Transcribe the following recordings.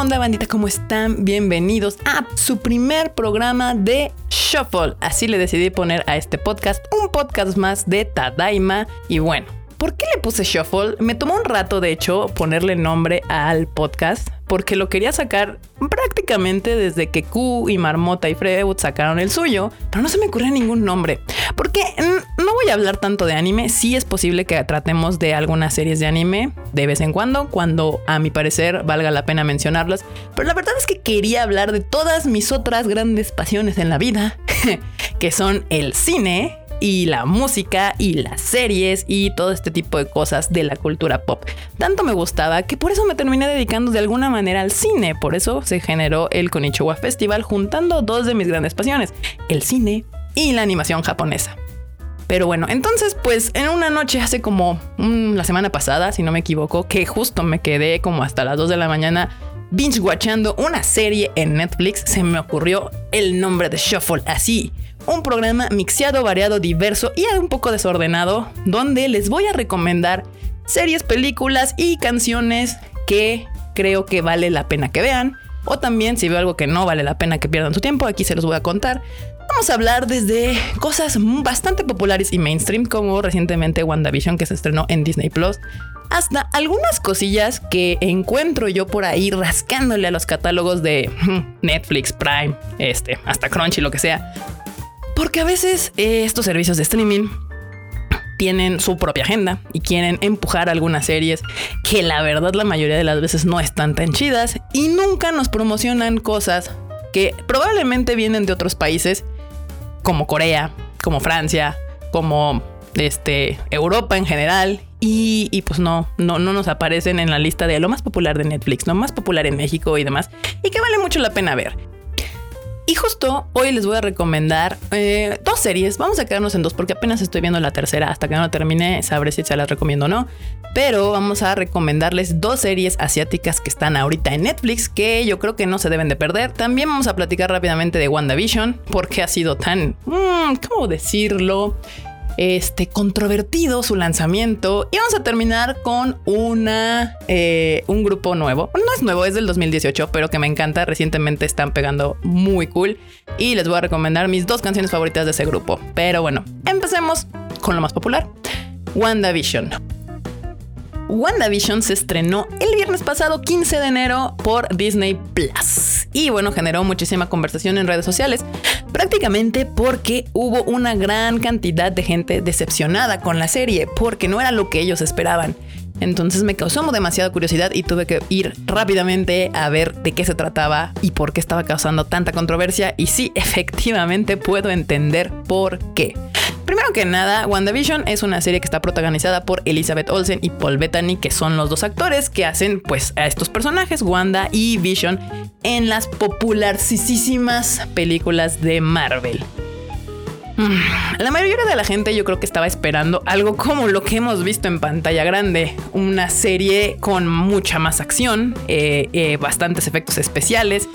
onda, bandita? ¿Cómo están? Bienvenidos a su primer programa de Shuffle. Así le decidí poner a este podcast, un podcast más de Tadaima. Y bueno, ¿Por qué le puse Shuffle? Me tomó un rato, de hecho, ponerle nombre al podcast, porque lo quería sacar prácticamente desde que Q y Marmota y Freud sacaron el suyo, pero no se me ocurre ningún nombre. Porque no voy a hablar tanto de anime, sí es posible que tratemos de algunas series de anime de vez en cuando, cuando a mi parecer valga la pena mencionarlas, pero la verdad es que quería hablar de todas mis otras grandes pasiones en la vida, que son el cine, y la música y las series y todo este tipo de cosas de la cultura pop. Tanto me gustaba que por eso me terminé dedicando de alguna manera al cine. Por eso se generó el Konichiwa Festival juntando dos de mis grandes pasiones, el cine y la animación japonesa. Pero bueno, entonces pues en una noche hace como la semana pasada, si no me equivoco, que justo me quedé como hasta las 2 de la mañana binge watchando una serie en Netflix, se me ocurrió el nombre de Shuffle así un programa mixeado, variado, diverso y un poco desordenado, donde les voy a recomendar series, películas y canciones que creo que vale la pena que vean. O también si veo algo que no vale la pena que pierdan su tiempo, aquí se los voy a contar. Vamos a hablar desde cosas bastante populares y mainstream, como recientemente WandaVision que se estrenó en Disney Plus, hasta algunas cosillas que encuentro yo por ahí rascándole a los catálogos de Netflix, Prime, este, hasta Crunchy, lo que sea, porque a veces eh, estos servicios de streaming tienen su propia agenda y quieren empujar algunas series que la verdad la mayoría de las veces no están tan chidas y nunca nos promocionan cosas que probablemente vienen de otros países como Corea, como Francia, como este, Europa en general y, y, pues no, no, no nos aparecen en la lista de lo más popular de Netflix, lo más popular en México y demás y que vale mucho la pena ver. Y justo hoy les voy a recomendar eh, dos series. Vamos a quedarnos en dos porque apenas estoy viendo la tercera. Hasta que no termine, sabré si se las recomiendo o no. Pero vamos a recomendarles dos series asiáticas que están ahorita en Netflix que yo creo que no se deben de perder. También vamos a platicar rápidamente de WandaVision porque ha sido tan, mm, ¿cómo decirlo? Este, controvertido su lanzamiento. Y vamos a terminar con una, eh, un grupo nuevo. No es nuevo, es del 2018, pero que me encanta. Recientemente están pegando muy cool. Y les voy a recomendar mis dos canciones favoritas de ese grupo. Pero bueno, empecemos con lo más popular. WandaVision. WandaVision se estrenó el viernes pasado 15 de enero por Disney Plus. Y bueno, generó muchísima conversación en redes sociales, prácticamente porque hubo una gran cantidad de gente decepcionada con la serie, porque no era lo que ellos esperaban. Entonces me causó demasiada curiosidad y tuve que ir rápidamente a ver de qué se trataba y por qué estaba causando tanta controversia. Y sí, efectivamente puedo entender por qué. Primero que nada, WandaVision es una serie que está protagonizada por Elizabeth Olsen y Paul Bettany, que son los dos actores que hacen pues a estos personajes, Wanda y Vision, en las popularísimas películas de Marvel. Mm, la mayoría de la gente yo creo que estaba esperando algo como lo que hemos visto en pantalla grande, una serie con mucha más acción, eh, eh, bastantes efectos especiales,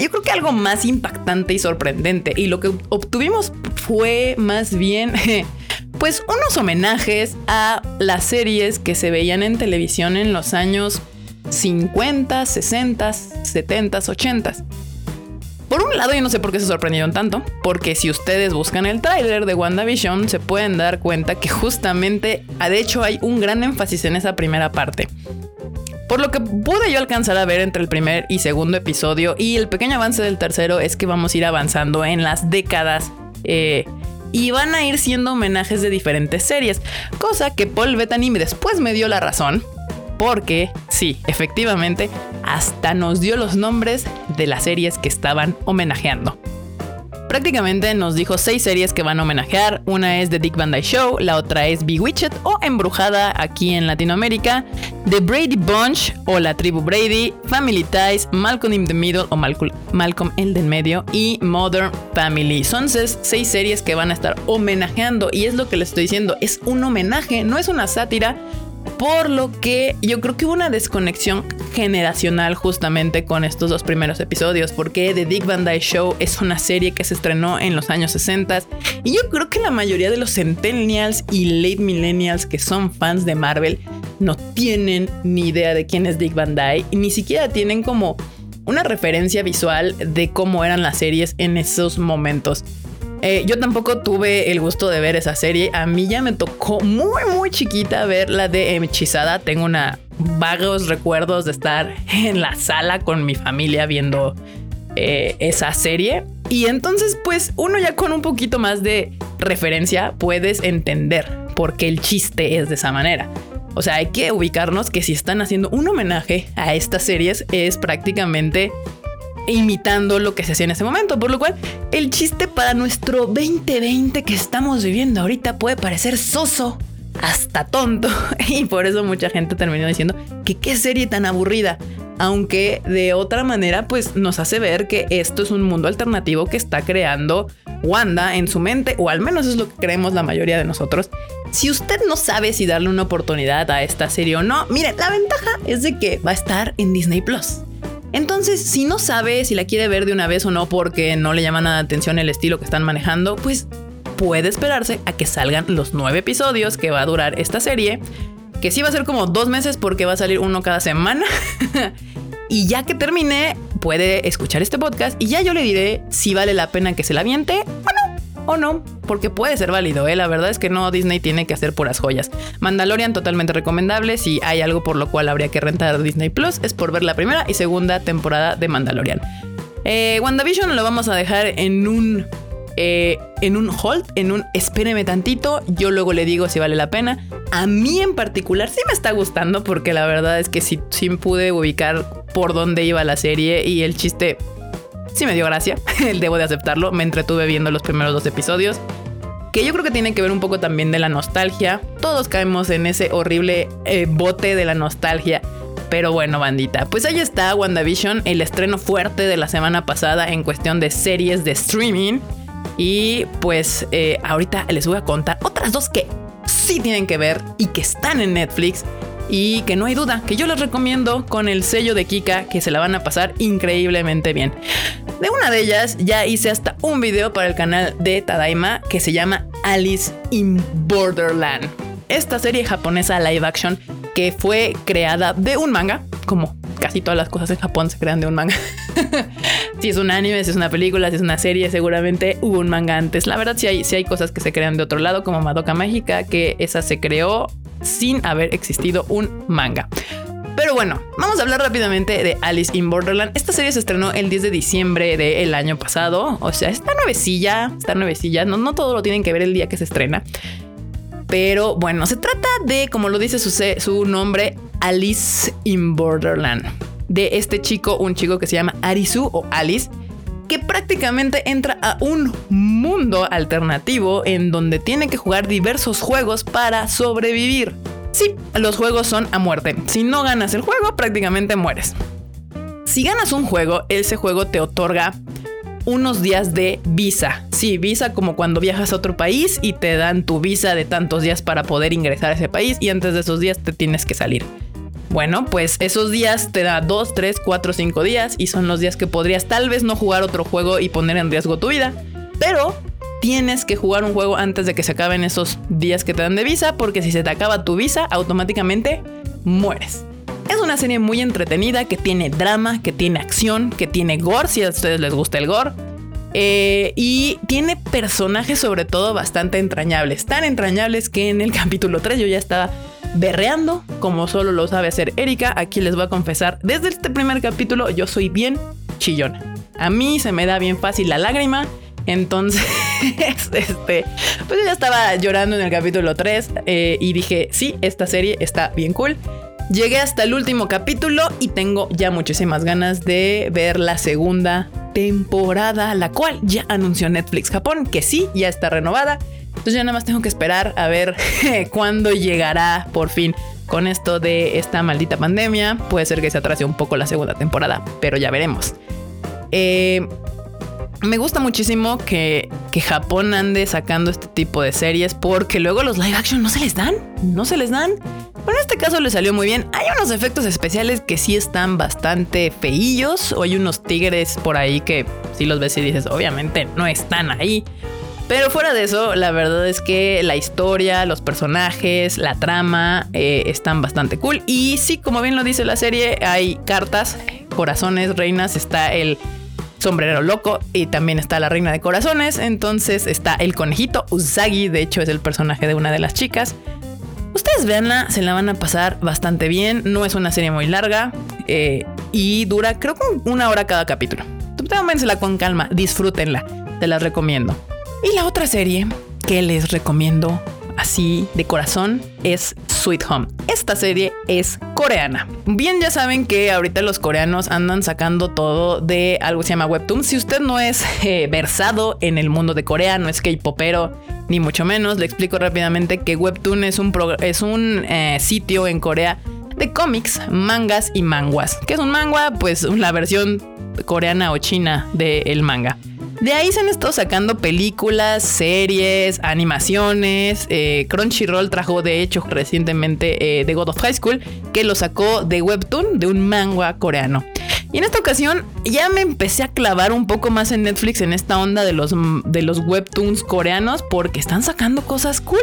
yo creo que algo más impactante y sorprendente. Y lo que obtuvimos fue más bien, pues, unos homenajes a las series que se veían en televisión en los años 50, 60, 70, 80. Por un lado, yo no sé por qué se sorprendieron tanto, porque si ustedes buscan el tráiler de WandaVision, se pueden dar cuenta que justamente, de hecho, hay un gran énfasis en esa primera parte. Por lo que pude yo alcanzar a ver entre el primer y segundo episodio y el pequeño avance del tercero es que vamos a ir avanzando en las décadas eh, y van a ir siendo homenajes de diferentes series, cosa que Paul Bettany después me dio la razón porque sí, efectivamente, hasta nos dio los nombres de las series que estaban homenajeando. Prácticamente nos dijo seis series que van a homenajear. Una es The Dick Van Dyke Show, la otra es Bewitched o Embrujada aquí en Latinoamérica, The Brady Bunch o La Tribu Brady, Family Ties, Malcolm in the Middle o Malcolm en el medio y Modern Family. Son seis series que van a estar homenajeando y es lo que les estoy diciendo, es un homenaje, no es una sátira por lo que yo creo que hubo una desconexión generacional justamente con estos dos primeros episodios, porque The Dick Van Dyke Show es una serie que se estrenó en los años 60 y yo creo que la mayoría de los centennials y late millennials que son fans de Marvel no tienen ni idea de quién es Dick Van Dyke y ni siquiera tienen como una referencia visual de cómo eran las series en esos momentos. Eh, yo tampoco tuve el gusto de ver esa serie. A mí ya me tocó muy, muy chiquita ver la de Hechizada. Tengo una vagos recuerdos de estar en la sala con mi familia viendo eh, esa serie. Y entonces, pues, uno ya con un poquito más de referencia puedes entender por qué el chiste es de esa manera. O sea, hay que ubicarnos que si están haciendo un homenaje a estas series es prácticamente imitando lo que se hacía en ese momento, por lo cual el chiste para nuestro 2020 que estamos viviendo ahorita puede parecer soso, hasta tonto, y por eso mucha gente terminó diciendo que qué serie tan aburrida, aunque de otra manera pues nos hace ver que esto es un mundo alternativo que está creando Wanda en su mente, o al menos es lo que creemos la mayoría de nosotros. Si usted no sabe si darle una oportunidad a esta serie o no, mire, la ventaja es de que va a estar en Disney Plus. Entonces, si no sabe si la quiere ver de una vez o no porque no le llama nada la atención el estilo que están manejando, pues puede esperarse a que salgan los nueve episodios que va a durar esta serie, que sí va a ser como dos meses porque va a salir uno cada semana. y ya que termine, puede escuchar este podcast y ya yo le diré si vale la pena que se la aviente o no, porque puede ser válido, ¿eh? La verdad es que no, Disney tiene que hacer puras joyas. Mandalorian totalmente recomendable, si hay algo por lo cual habría que rentar Disney Plus, es por ver la primera y segunda temporada de Mandalorian. Eh, WandaVision lo vamos a dejar en un... Eh, en un hold, en un espéreme tantito, yo luego le digo si vale la pena. A mí en particular sí me está gustando porque la verdad es que sí, sí pude ubicar por dónde iba la serie y el chiste sí me dio gracia, debo de aceptarlo, me entretuve viendo los primeros dos episodios, que yo creo que tiene que ver un poco también de la nostalgia, todos caemos en ese horrible eh, bote de la nostalgia. Pero bueno, bandita, pues ahí está WandaVision, el estreno fuerte de la semana pasada en cuestión de series de streaming. Y pues eh, ahorita les voy a contar otras dos que sí tienen que ver y que están en Netflix y que no hay duda que yo les recomiendo con el sello de Kika que se la van a pasar increíblemente bien. De una de ellas ya hice hasta un video para el canal de Tadaima que se llama Alice in Borderland. Esta serie japonesa live action que fue creada de un manga, como casi todas las cosas en Japón se crean de un manga. si es un anime, si es una película, si es una serie, seguramente hubo un manga antes. La verdad, si hay, si hay cosas que se crean de otro lado, como Madoka Mágica, que esa se creó sin haber existido un manga. Pero bueno, vamos a hablar rápidamente de Alice in Borderland. Esta serie se estrenó el 10 de diciembre del año pasado. O sea, está nuevecilla, está nuevecilla. No, no todo lo tienen que ver el día que se estrena. Pero bueno, se trata de, como lo dice su, su nombre, Alice in Borderland. De este chico, un chico que se llama Arisu o Alice que prácticamente entra a un mundo alternativo en donde tiene que jugar diversos juegos para sobrevivir. Sí, los juegos son a muerte. Si no ganas el juego, prácticamente mueres. Si ganas un juego, ese juego te otorga unos días de visa. Sí, visa como cuando viajas a otro país y te dan tu visa de tantos días para poder ingresar a ese país y antes de esos días te tienes que salir. Bueno, pues esos días te da 2, 3, 4, 5 días y son los días que podrías tal vez no jugar otro juego y poner en riesgo tu vida. Pero tienes que jugar un juego antes de que se acaben esos días que te dan de visa porque si se te acaba tu visa automáticamente mueres. Es una serie muy entretenida que tiene drama, que tiene acción, que tiene gore si a ustedes les gusta el gore. Eh, y tiene personajes sobre todo bastante entrañables, tan entrañables que en el capítulo 3 yo ya estaba berreando, como solo lo sabe hacer Erika. Aquí les voy a confesar, desde este primer capítulo yo soy bien chillona. A mí se me da bien fácil la lágrima. Entonces, este, pues yo ya estaba llorando en el capítulo 3 eh, y dije, sí, esta serie está bien cool. Llegué hasta el último capítulo y tengo ya muchísimas ganas de ver la segunda temporada, la cual ya anunció Netflix Japón, que sí, ya está renovada entonces ya nada más tengo que esperar a ver cuándo llegará por fin con esto de esta maldita pandemia. Puede ser que se atrase un poco la segunda temporada, pero ya veremos. Eh, me gusta muchísimo que, que, Japón ande sacando este tipo de series porque luego los live action no se les dan, no se les dan. Pero en este caso le salió muy bien. Hay unos efectos especiales que sí están bastante feillos o hay unos tigres por ahí que si los ves y dices, obviamente no están ahí. Pero fuera de eso, la verdad es que la historia, los personajes, la trama eh, están bastante cool. Y sí, como bien lo dice la serie, hay cartas corazones, reinas, está el sombrero loco y también está la reina de corazones. Entonces está el conejito Usagi, de hecho es el personaje de una de las chicas. Ustedes veanla, se la van a pasar bastante bien. No es una serie muy larga eh, y dura, creo que una hora cada capítulo. Tómensela con calma, disfrútenla, te la recomiendo. Y la otra serie que les recomiendo así de corazón es Sweet Home. Esta serie es coreana. Bien, ya saben que ahorita los coreanos andan sacando todo de algo que se llama Webtoon. Si usted no es eh, versado en el mundo de Corea, no es K-popero, ni mucho menos, le explico rápidamente que Webtoon es un, es un eh, sitio en Corea de cómics, mangas y manguas. ¿Qué es un manga? Pues la versión coreana o china del manga. De ahí se han estado sacando películas, series, animaciones. Eh, Crunchyroll trajo de hecho recientemente eh, The God of High School, que lo sacó de Webtoon, de un manga coreano. Y en esta ocasión ya me empecé a clavar un poco más en Netflix en esta onda de los, de los webtoons coreanos porque están sacando cosas cool.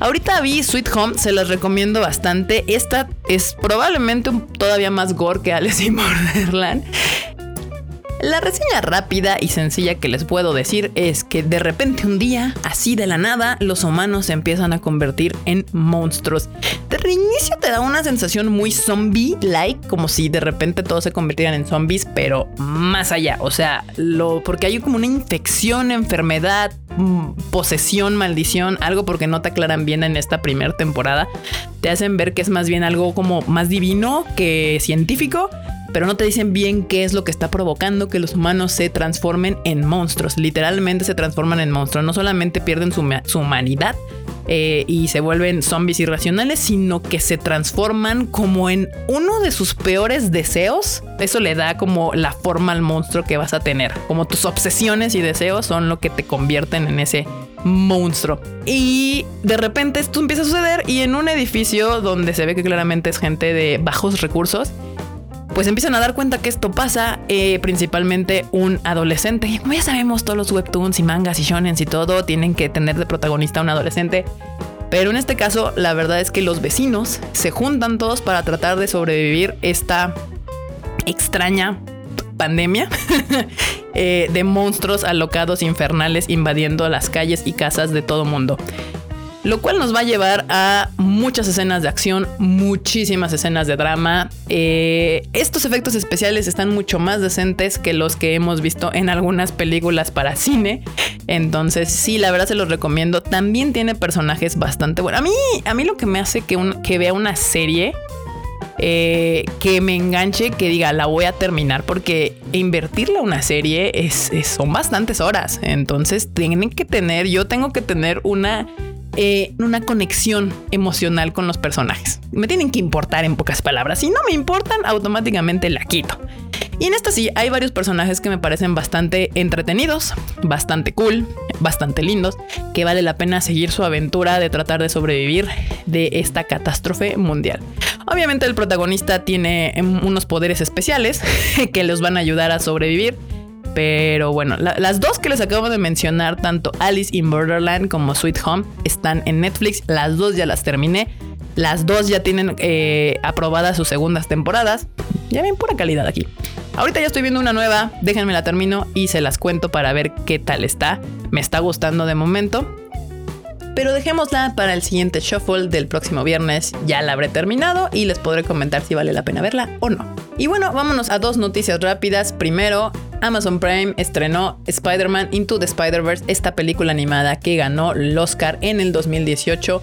Ahorita vi Sweet Home, se las recomiendo bastante. Esta es probablemente todavía más gore que Alice in Borderland. La reseña rápida y sencilla que les puedo decir es que de repente un día, así de la nada, los humanos se empiezan a convertir en monstruos. De reinicio te da una sensación muy zombie-like, como si de repente todos se convirtieran en zombies, pero más allá. O sea, lo, porque hay como una infección, enfermedad, mm, posesión, maldición, algo porque no te aclaran bien en esta primera temporada. Te hacen ver que es más bien algo como más divino que científico pero no te dicen bien qué es lo que está provocando que los humanos se transformen en monstruos. Literalmente se transforman en monstruos. No solamente pierden su, humanidad, eh, y se vuelven zombies irracionales, sino que se transforman como en uno de sus peores deseos. Eso le da como la forma al monstruo que vas a tener. Como tus obsesiones y deseos son lo que te convierten en ese monstruo. Y de repente esto empieza a suceder y en un edificio donde se ve que claramente es gente de bajos recursos, pues empiezan a dar cuenta que esto pasa eh, principalmente un adolescente. Como ya sabemos, todos los webtoons y mangas y shonens y todo tienen que tener de protagonista un adolescente. Pero en este caso, la verdad es que los vecinos se juntan todos para tratar de sobrevivir esta extraña pandemia eh, de monstruos alocados infernales invadiendo las calles y casas de todo mundo lo cual nos va a llevar a muchas escenas de acción, muchísimas escenas de drama. Eh, estos efectos especiales están mucho más decentes que los que hemos visto en algunas películas para cine. Entonces, sí, la verdad se los recomiendo. También tiene personajes bastante buenos. A mí, a mí lo que me hace que, vea una serie eh, que me enganche, que diga, la voy a terminar, porque invertirle a una serie es, son bastantes horas. Entonces, tienen que tener, yo tengo que tener una eh, una conexión emocional con los personajes. Me tienen que importar en pocas palabras. Si no me importan, automáticamente la quito. Y en esta sí, hay varios personajes que me parecen bastante entretenidos, bastante cool, bastante lindos, que vale la pena seguir su aventura de tratar de sobrevivir de esta catástrofe mundial. Obviamente el protagonista tiene em, unos poderes especiales que los van a ayudar a sobrevivir pero bueno, las dos que les acabo de mencionar, tanto Alice in Borderland como Sweet Home, están en Netflix. Las dos ya las terminé. Las dos ya tienen eh, aprobadas sus segundas temporadas. Ya ven pura calidad aquí. Ahorita ya estoy viendo una nueva, déjenme la termino y se las cuento para ver qué tal está. Me está gustando de momento. Pero dejémosla para el siguiente shuffle del próximo viernes. Ya la habré terminado y les podré comentar si vale la pena verla o no. Y bueno, vámonos a dos noticias rápidas. Primero, Amazon Prime estrenó Spider-Man Into the Spider-Verse, esta película animada que ganó el Oscar en el 2018.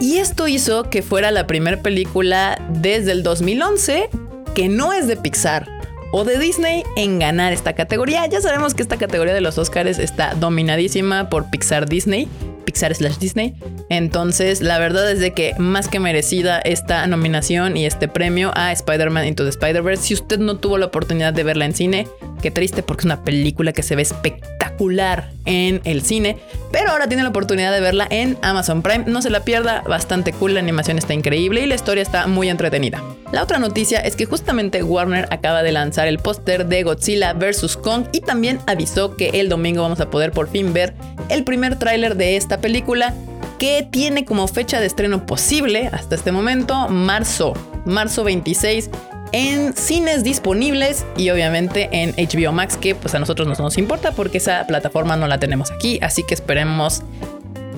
Y esto hizo que fuera la primera película desde el 2011 que no es de Pixar o de Disney en ganar esta categoría. Ya sabemos que esta categoría de los Oscars está dominadísima por Pixar Disney. Pixar slash Disney. Entonces, la verdad es de que más que merecida esta nominación y este premio a Spider-Man Into the Spider-Verse. Si usted no tuvo la oportunidad de verla en cine, qué triste porque es una película que se ve espectacular en el cine, pero ahora tiene la oportunidad de verla en Amazon Prime. No se la pierda, bastante cool, la animación está increíble y la historia está muy entretenida. La otra noticia es que justamente Warner acaba de lanzar el póster de Godzilla vs. Kong y también avisó que el domingo vamos a poder por fin ver el primer tráiler de esta película que tiene como fecha de estreno posible hasta este momento marzo, marzo 26 en cines disponibles y obviamente en HBO Max, que pues a nosotros no nos importa porque esa plataforma no la tenemos aquí, así que esperemos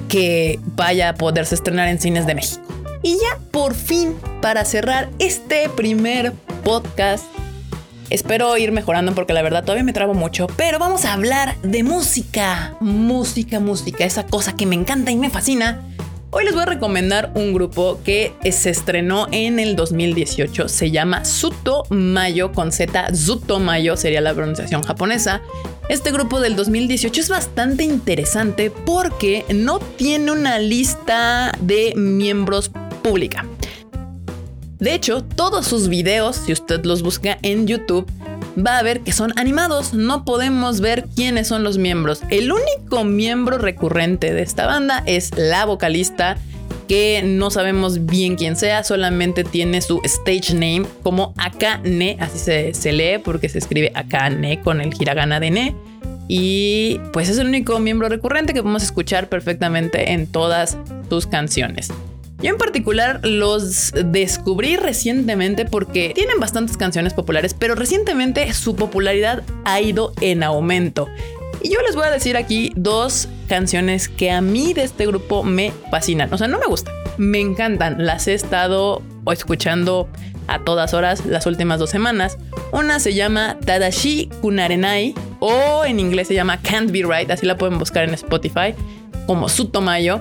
que vaya a poderse estrenar en cines de México. Y ya por fin, para cerrar este primer podcast, espero ir mejorando porque la verdad todavía me trabo mucho, pero vamos a hablar de música, música, música, esa cosa que me encanta y me fascina. Hoy les voy a recomendar un grupo que se estrenó en el 2018. Se llama Suto Mayo con Z. Zuto Mayo sería la pronunciación japonesa. Este grupo del 2018 es bastante interesante porque no tiene una lista de miembros pública. De hecho, todos sus videos, si usted los busca en YouTube, va a ver que son animados. No podemos ver quiénes son los miembros. El único miembro recurrente de esta banda es la vocalista, que no sabemos bien quién sea, solamente tiene su stage name como Akane, así se, se lee porque se escribe Akane con el hiragana de Ne. Y pues es el único miembro recurrente que podemos escuchar perfectamente en todas sus canciones. Yo en particular los descubrí recientemente porque tienen bastantes canciones populares, pero recientemente su popularidad ha ido en aumento. Y yo les voy a decir aquí dos canciones que a mí de este grupo me fascinan. O sea, no me gustan, me encantan. Las he estado escuchando a todas horas las últimas dos semanas. Una se llama Tadashi Kunarenai o en inglés se llama Can't Be Right, así la pueden buscar en Spotify como Sutomayo.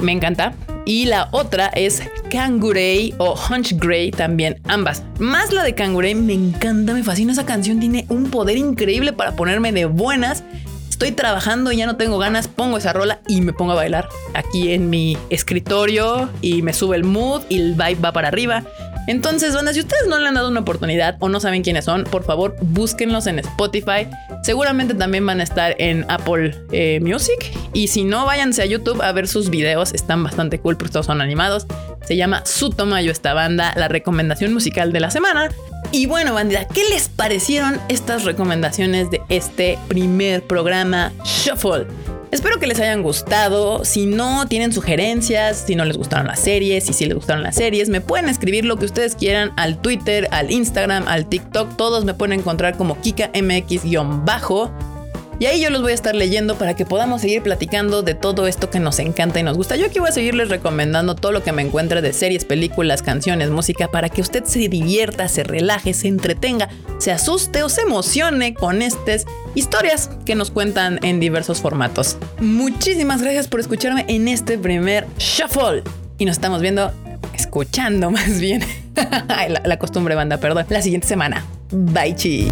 Me encanta y la otra es Kangurei o Hunch Grey también, ambas. Más la de Kangurei, me encanta, me fascina esa canción, tiene un poder increíble para ponerme de buenas. Estoy trabajando y ya no tengo ganas, pongo esa rola y me pongo a bailar aquí en mi escritorio y me sube el mood y el vibe va para arriba. Entonces, bueno, si ustedes no le han dado una oportunidad o no saben quiénes son, por favor búsquenlos en Spotify. Seguramente también van a estar en Apple eh, Music. Y si no, váyanse a YouTube a ver sus videos. Están bastante cool porque todos son animados. Se llama Sutomayo esta banda, la recomendación musical de la semana. Y bueno, bandida, ¿qué les parecieron estas recomendaciones de este primer programa Shuffle? Espero que les hayan gustado. Si no tienen sugerencias, si no les gustaron las series y si les gustaron las series, me pueden escribir lo que ustedes quieran al Twitter, al Instagram, al TikTok. Todos me pueden encontrar como KikaMX-bajo. Y ahí yo los voy a estar leyendo para que podamos seguir platicando de todo esto que nos encanta y nos gusta. Yo aquí voy a seguirles recomendando todo lo que me encuentre de series, películas, canciones, música, para que usted se divierta, se relaje, se entretenga, se asuste o se emocione con estas historias que nos cuentan en diversos formatos. Muchísimas gracias por escucharme en este primer Shuffle. Y nos estamos viendo, escuchando más bien. la, costumbre banda, perdón, la siguiente semana. Bye chi.